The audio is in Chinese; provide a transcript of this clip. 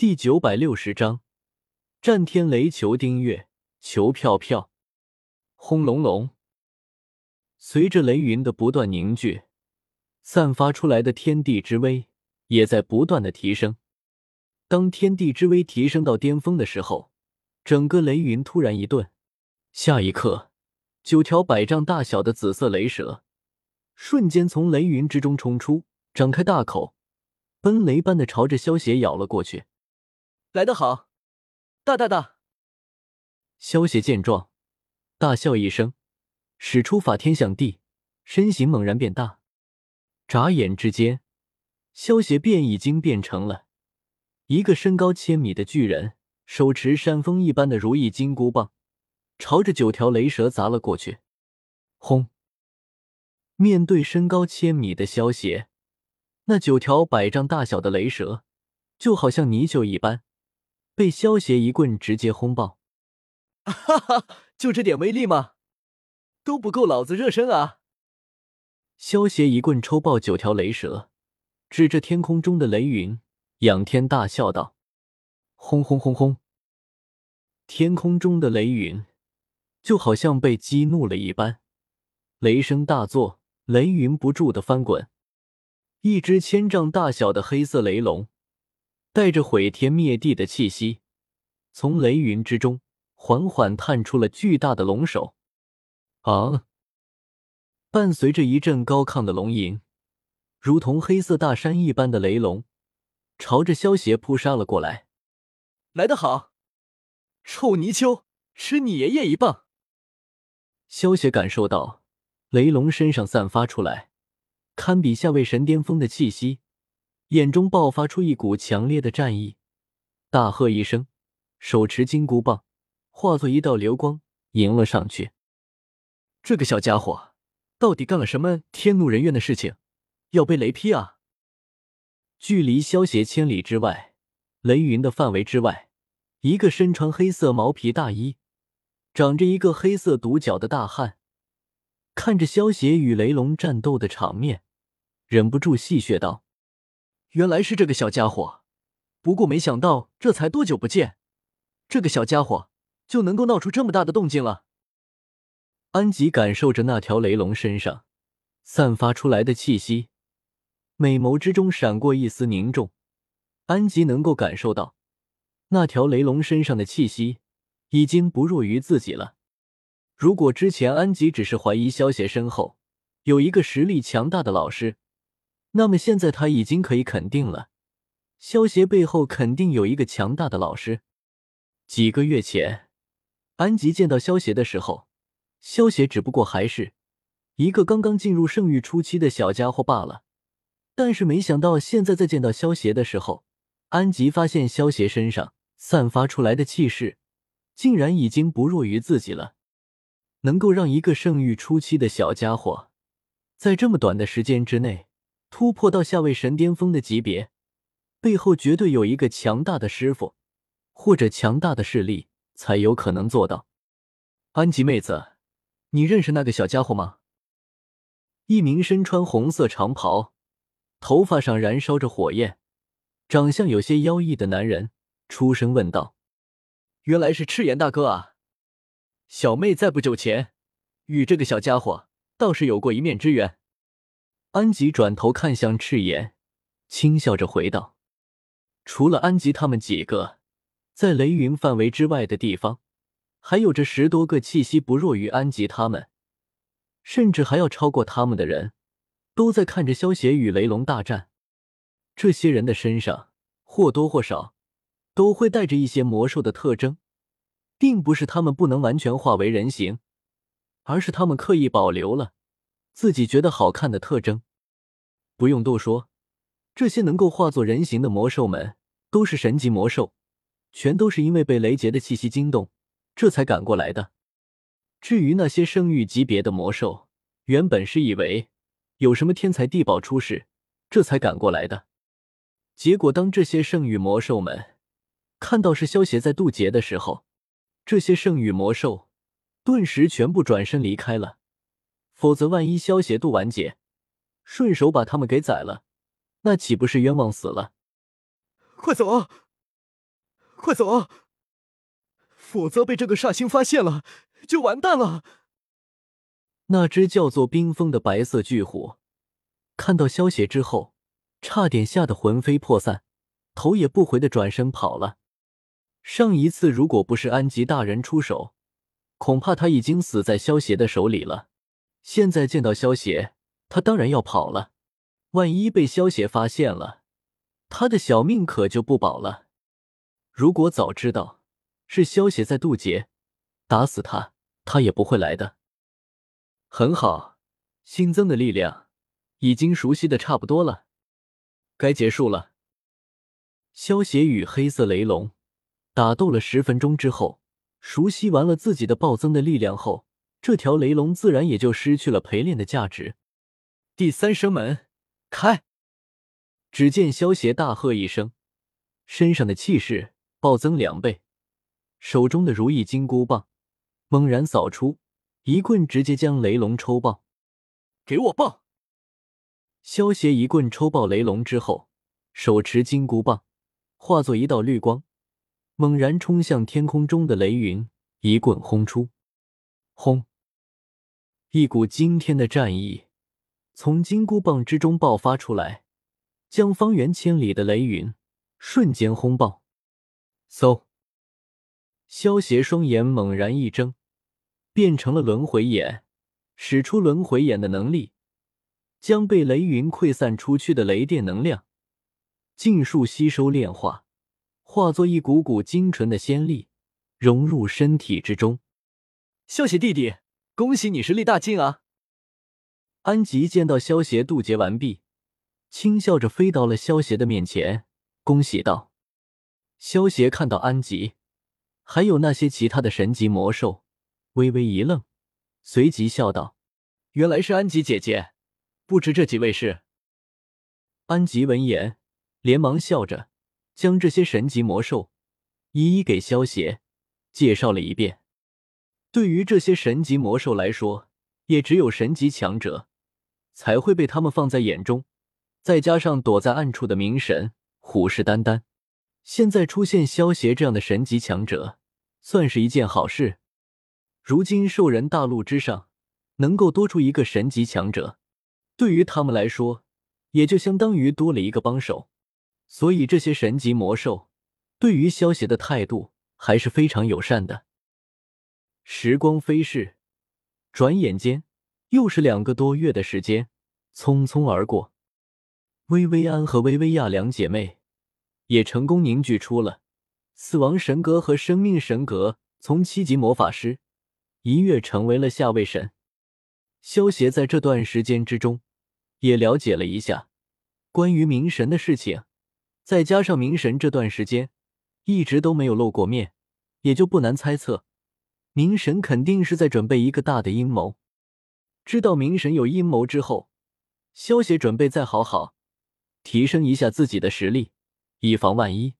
第九百六十章，战天雷求订阅，求票票，轰隆隆！随着雷云的不断凝聚，散发出来的天地之威也在不断的提升。当天地之威提升到巅峰的时候，整个雷云突然一顿，下一刻，九条百丈大小的紫色雷蛇瞬间从雷云之中冲出，张开大口，奔雷般的朝着萧邪咬了过去。来得好，大大大！萧邪见状，大笑一声，使出法天象地，身形猛然变大。眨眼之间，萧邪便已经变成了一个身高千米的巨人，手持山峰一般的如意金箍棒，朝着九条雷蛇砸了过去。轰！面对身高千米的萧邪，那九条百丈大小的雷蛇就好像泥鳅一般。被萧邪一棍直接轰爆，哈哈，就这点威力吗？都不够老子热身啊！萧邪一棍抽爆九条雷蛇，指着天空中的雷云，仰天大笑道：“轰轰轰轰！”天空中的雷云就好像被激怒了一般，雷声大作，雷云不住的翻滚。一只千丈大小的黑色雷龙。带着毁天灭地的气息，从雷云之中缓缓探出了巨大的龙首。啊！伴随着一阵高亢的龙吟，如同黑色大山一般的雷龙，朝着萧邪扑杀了过来。来得好，臭泥鳅，吃你爷爷一棒！萧邪感受到雷龙身上散发出来堪比下位神巅峰的气息。眼中爆发出一股强烈的战意，大喝一声，手持金箍棒，化作一道流光迎了上去。这个小家伙到底干了什么天怒人怨的事情，要被雷劈啊？距离萧邪千里之外，雷云的范围之外，一个身穿黑色毛皮大衣、长着一个黑色独角的大汉，看着萧邪与雷龙战斗的场面，忍不住戏谑道。原来是这个小家伙，不过没想到这才多久不见，这个小家伙就能够闹出这么大的动静了。安吉感受着那条雷龙身上散发出来的气息，美眸之中闪过一丝凝重。安吉能够感受到，那条雷龙身上的气息已经不弱于自己了。如果之前安吉只是怀疑萧邪身后有一个实力强大的老师，那么现在他已经可以肯定了，萧协背后肯定有一个强大的老师。几个月前，安吉见到萧协的时候，萧协只不过还是一个刚刚进入圣域初期的小家伙罢了。但是没想到现在再见到萧协的时候，安吉发现萧协身上散发出来的气势，竟然已经不弱于自己了。能够让一个圣域初期的小家伙在这么短的时间之内。突破到下位神巅峰的级别，背后绝对有一个强大的师傅，或者强大的势力才有可能做到。安吉妹子，你认识那个小家伙吗？一名身穿红色长袍、头发上燃烧着火焰、长相有些妖异的男人出声问道：“原来是赤炎大哥啊！小妹在不久前与这个小家伙倒是有过一面之缘。”安吉转头看向赤炎，轻笑着回道：“除了安吉他们几个，在雷云范围之外的地方，还有着十多个气息不弱于安吉他们，甚至还要超过他们的人，都在看着萧邪与雷龙大战。这些人的身上或多或少都会带着一些魔兽的特征，并不是他们不能完全化为人形，而是他们刻意保留了。”自己觉得好看的特征，不用多说，这些能够化作人形的魔兽们都是神级魔兽，全都是因为被雷劫的气息惊动，这才赶过来的。至于那些圣域级别的魔兽，原本是以为有什么天才地宝出世，这才赶过来的。结果当这些圣域魔兽们看到是萧邪在渡劫的时候，这些圣域魔兽顿时全部转身离开了。否则，万一萧邪渡完劫，顺手把他们给宰了，那岂不是冤枉死了？快走啊！快走啊！否则被这个煞星发现了，就完蛋了。那只叫做冰封的白色巨虎，看到萧邪之后，差点吓得魂飞魄散，头也不回的转身跑了。上一次如果不是安吉大人出手，恐怕他已经死在萧邪的手里了。现在见到萧邪，他当然要跑了。万一被萧邪发现了，他的小命可就不保了。如果早知道是萧邪在渡劫，打死他，他也不会来的。很好，新增的力量已经熟悉的差不多了，该结束了。萧邪与黑色雷龙打斗了十分钟之后，熟悉完了自己的暴增的力量后，这条雷龙自然也就失去了陪练的价值。第三声门。开！只见萧邪大喝一声，身上的气势暴增两倍，手中的如意金箍棒猛然扫出，一棍直接将雷龙抽爆。给我棒！萧邪一棍抽爆雷龙之后，手持金箍棒化作一道绿光，猛然冲向天空中的雷云，一棍轰出。轰！一股惊天的战意。从金箍棒之中爆发出来，将方圆千里的雷云瞬间轰爆。嗖！萧邪双眼猛然一睁，变成了轮回眼，使出轮回眼的能力，将被雷云溃散出去的雷电能量尽数吸收炼化，化作一股股精纯的仙力，融入身体之中。萧邪弟弟，恭喜你实力大进啊！安吉见到萧邪渡劫完毕，轻笑着飞到了萧邪的面前，恭喜道：“萧邪看到安吉，还有那些其他的神级魔兽，微微一愣，随即笑道：‘原来是安吉姐姐，不知这几位是？’安吉闻言，连忙笑着将这些神级魔兽一一给萧邪介绍了一遍。对于这些神级魔兽来说，也只有神级强者。”才会被他们放在眼中，再加上躲在暗处的冥神虎视眈眈，现在出现萧邪这样的神级强者，算是一件好事。如今兽人大陆之上能够多出一个神级强者，对于他们来说，也就相当于多了一个帮手。所以这些神级魔兽对于萧邪的态度还是非常友善的。时光飞逝，转眼间。又是两个多月的时间，匆匆而过。薇薇安和薇薇亚两姐妹也成功凝聚出了死亡神格和生命神格，从七级魔法师一跃成为了下位神。萧协在这段时间之中也了解了一下关于冥神的事情，再加上冥神这段时间一直都没有露过面，也就不难猜测，明神肯定是在准备一个大的阴谋。知道明神有阴谋之后，萧协准备再好好提升一下自己的实力，以防万一。